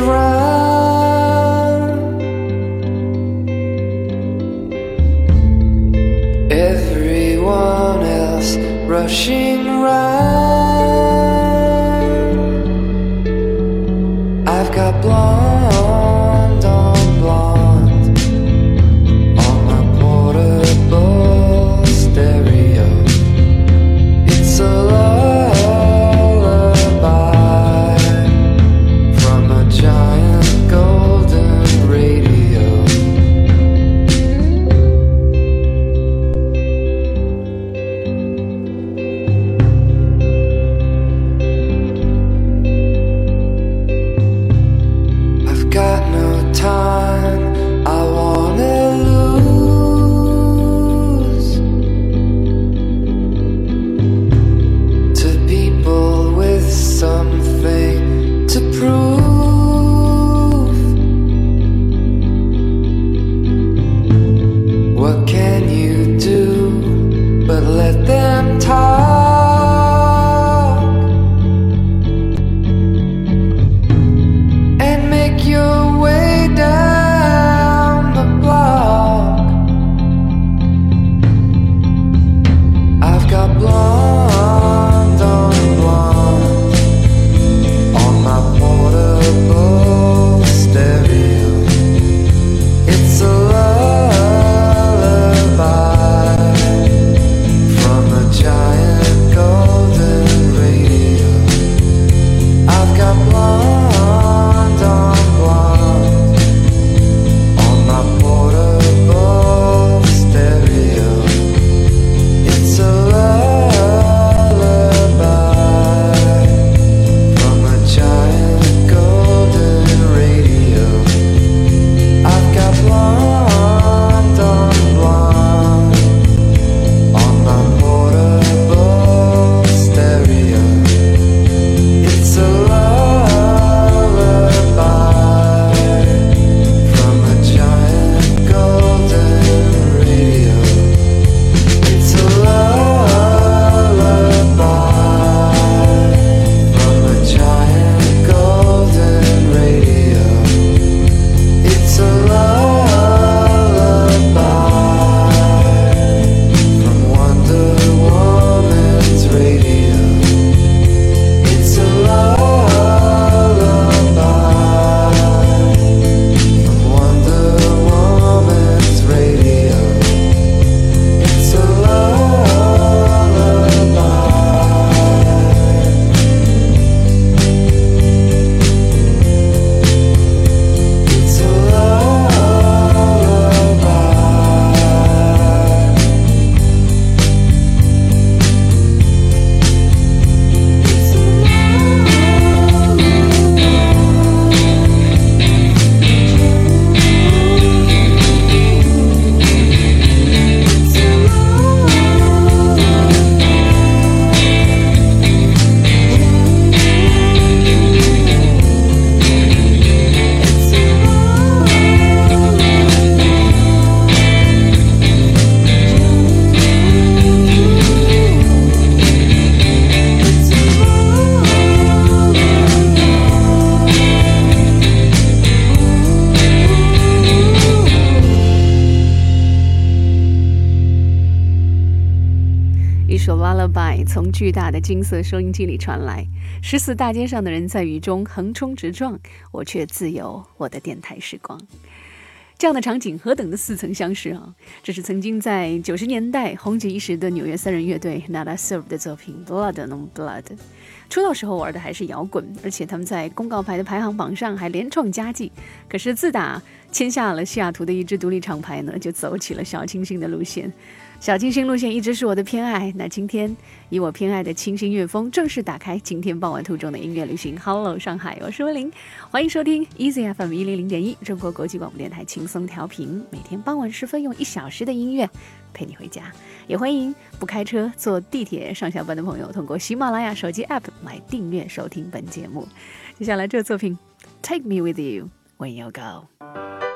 drown Everyone else rushing 巨大的金色收音机里传来，十四大街上的人在雨中横冲直撞，我却自由我的电台时光。这样的场景何等的似曾相识啊！这是曾经在九十年代红极一时的纽约三人乐队 Nada Serve 的作品《Blood on Blood》。出道时候玩的还是摇滚，而且他们在公告牌的排行榜上还连创佳绩。可是自打签下了西雅图的一支独立厂牌呢，就走起了小清新的路线。小清新路线一直是我的偏爱。那今天以我偏爱的清新乐风正式打开今天傍晚途中的音乐旅行。Hello，上海，我是温玲，欢迎收听 Easy FM 一零零点一中国国际广播电台轻松调频。每天傍晚时分，用一小时的音乐陪你回家。也欢迎不开车、坐地铁上下班的朋友通过喜马拉雅手机 App 来订阅收听本节目。接下来这作品，Take Me With You When You Go。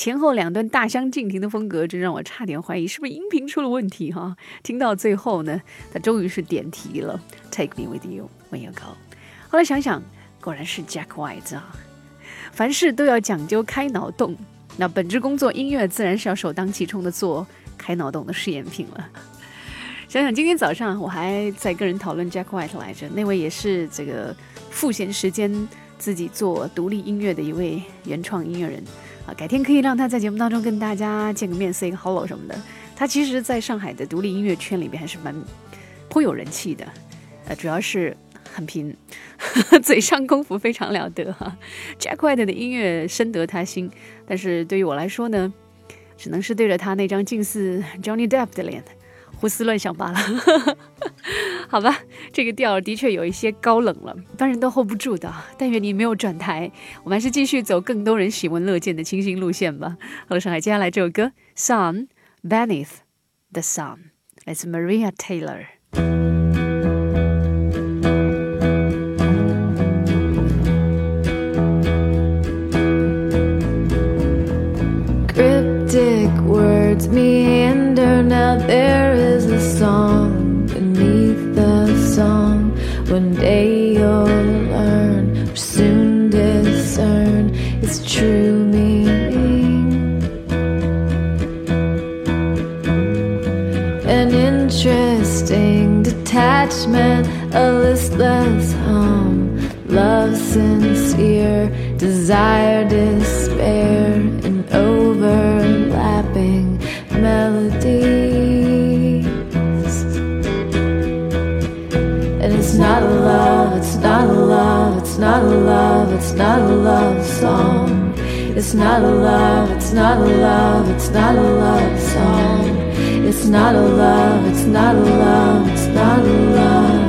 前后两段大相径庭的风格，真让我差点怀疑是不是音频出了问题哈。听到最后呢，他终于是点题了，Take me with you when you go。后来想想，果然是 Jack White 啊！凡事都要讲究开脑洞，那本职工作音乐自然是要首当其冲的做开脑洞的试验品了。想想今天早上我还在跟人讨论 Jack White 来着，那位也是这个赋闲时间自己做独立音乐的一位原创音乐人改天可以让他在节目当中跟大家见个面，say 个 hello 什么的。他其实在上海的独立音乐圈里边还是蛮颇有人气的，呃，主要是。很拼，嘴上功夫非常了得哈。Jack White 的音乐深得他心，但是对于我来说呢，只能是对着他那张近似 Johnny Depp 的脸胡思乱想罢了。好吧，这个调的确有一些高冷了，一般人都 hold 不住的。但愿你没有转台，我们还是继续走更多人喜闻乐见的清新路线吧。好，上海，接下来这首歌《Sun Beneath the Sun》来自 Maria Taylor。Sincere, desire, despair, an overlapping melodies. And it's not a love, it's not a love, it's not a love, it's not a love song. It's not a love, it's not a love, it's not a love song. It's not a love, it's not a love, it's not a love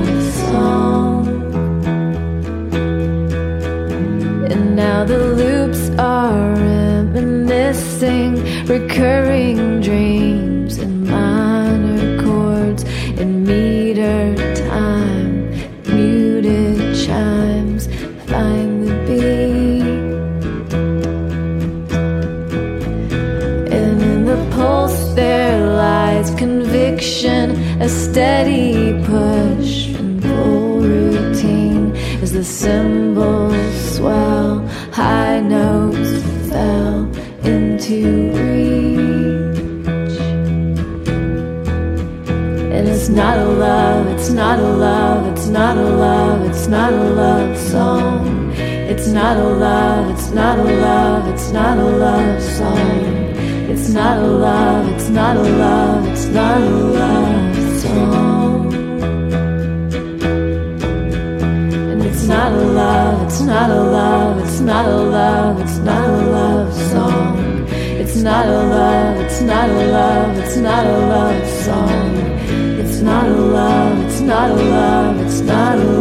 now the loops are reminiscing, recurring dreams and minor chords in meter time, muted chimes find the beat. And in the pulse there lies conviction, a steady push and pull routine is the cymbals into reach. And it's not a love, it's not a love, it's not a love, it's not a love song. It's not a love, it's not a love, it's not a love song. It's not a love, it's not a love, it's not a love song. And it's not a love, it's not a love, it's not a love, it's not a love song. It's not a love, it's not a love, it's not a love song. It's not a love, it's not a love, it's not a love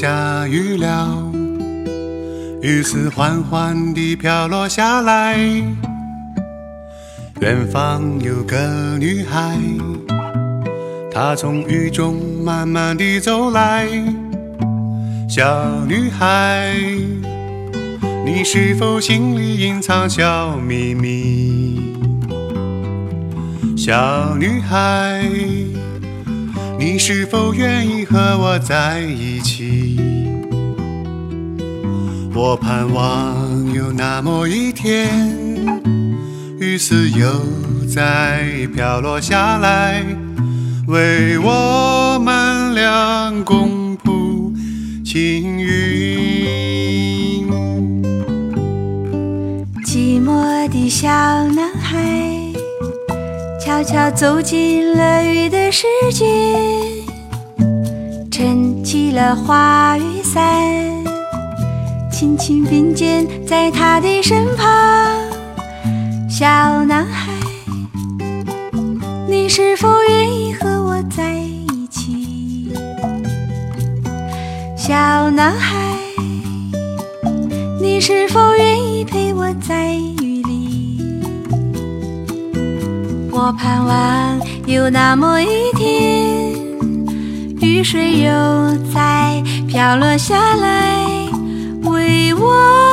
下雨了，雨丝缓缓地飘落下来。远方有个女孩，她从雨中慢慢地走来。小女孩，你是否心里隐藏小秘密？小女孩，你是否愿意和我在一起？我盼望有那么一天，雨丝又再飘落下来，为我们俩共谱青云。寂寞的小男孩，悄悄走进了雨的世界，撑起了花雨伞，轻轻并肩在他的身旁。小男孩，你是否愿意和我在一起？小男孩。你是否愿意陪我在雨里？我盼望有那么一天，雨水又再飘落下来，为我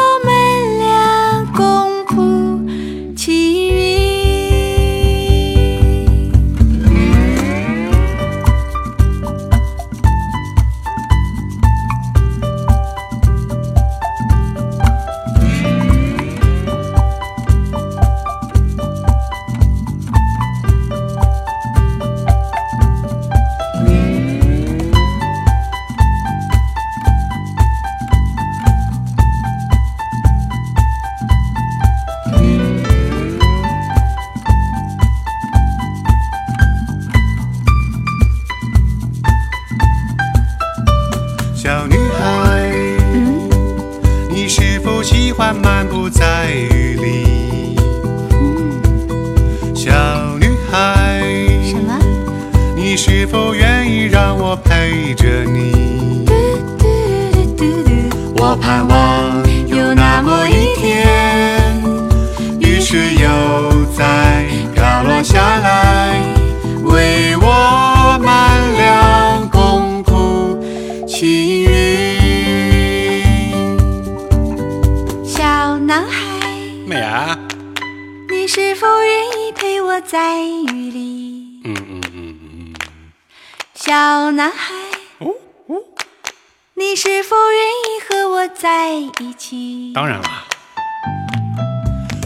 你是否愿意和我在一起？当然啦。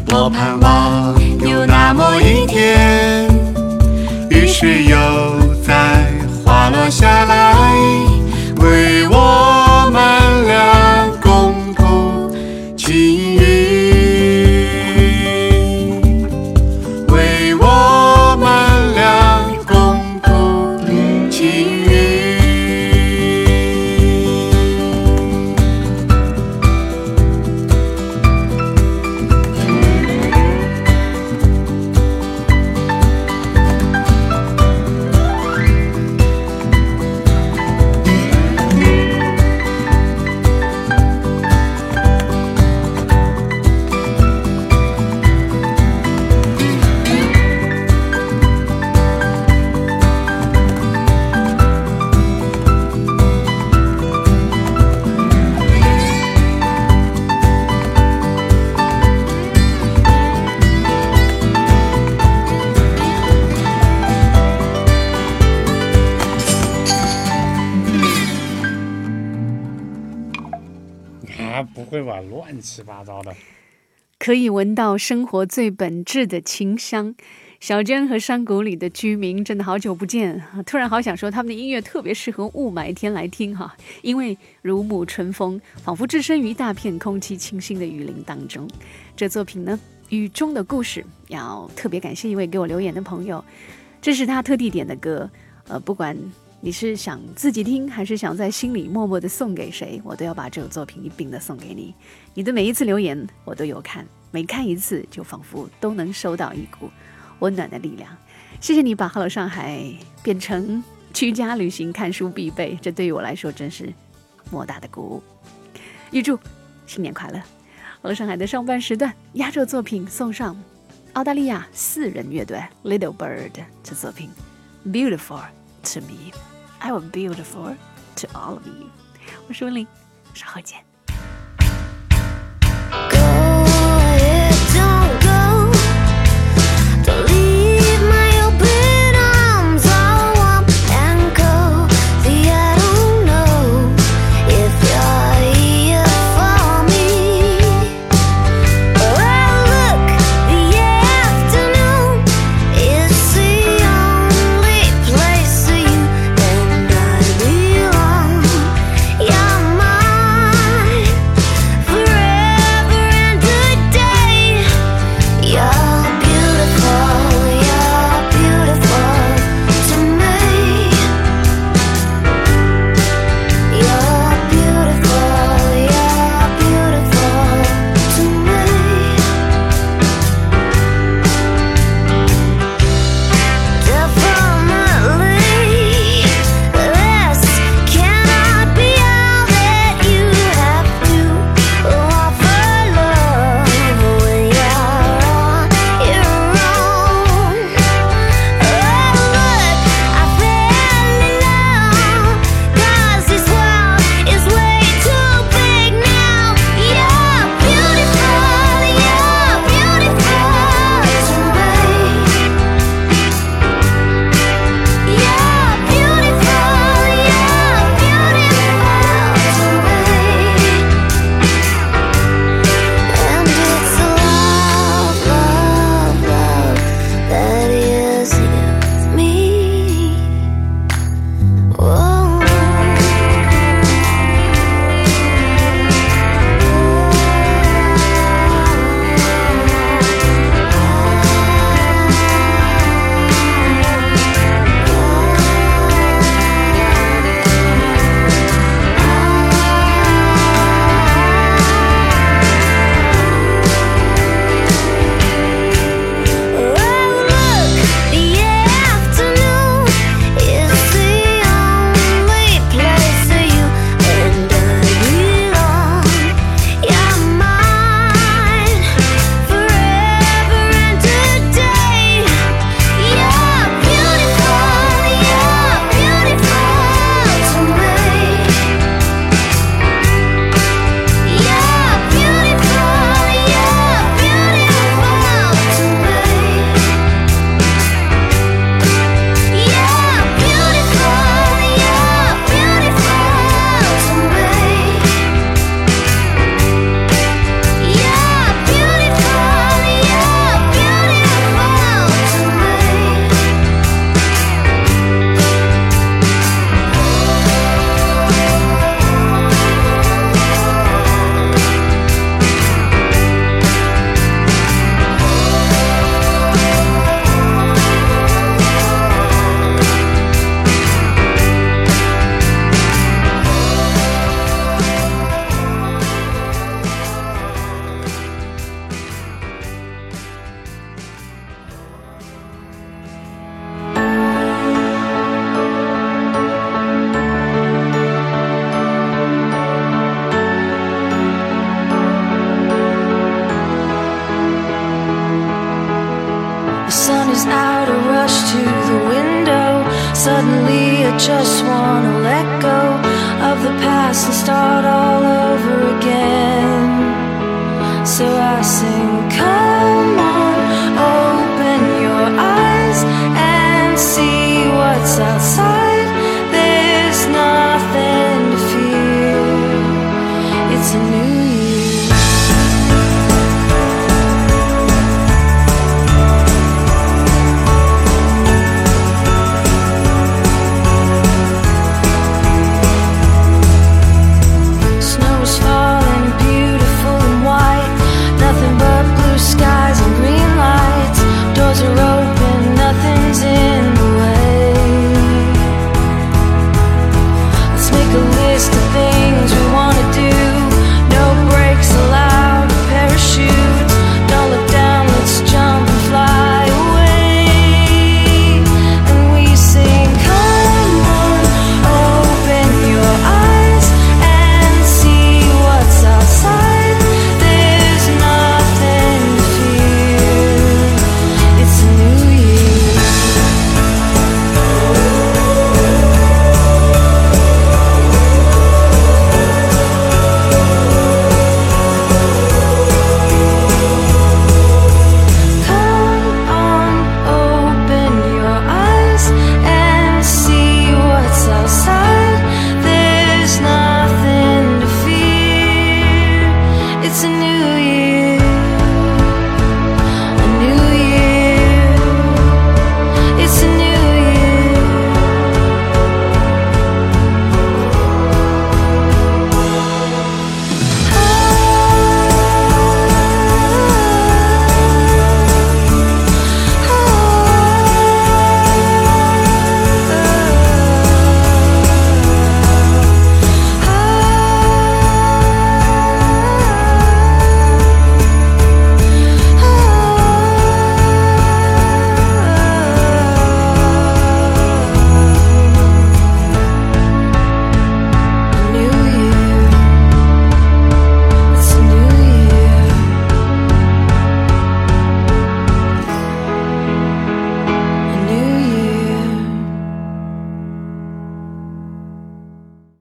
我盼望有那么一天，雨水又在滑落下来，不会吧，乱七八糟的。可以闻到生活最本质的清香。小娟和山谷里的居民真的好久不见，突然好想说他们的音乐特别适合雾霾天来听哈，因为如沐春风，仿佛置身于大片空气清新的雨林当中。这作品呢，《雨中的故事》，要特别感谢一位给我留言的朋友，这是他特地点的歌，呃，不管你是想自己听，还是想在心里默默的送给谁，我都要把这首作品一并的送给你。你的每一次留言我都有看，每看一次就仿佛都能收到一股温暖的力量。谢谢你把《Hello 上海》变成居家旅行看书必备，这对于我来说真是莫大的鼓舞。预祝新年快乐！《Hello 上海》的上半时段压轴作品送上澳大利亚四人乐队 Little Bird 这作品《Beautiful to Me》，I will beautiful to all of you。我是温玲，稍后见。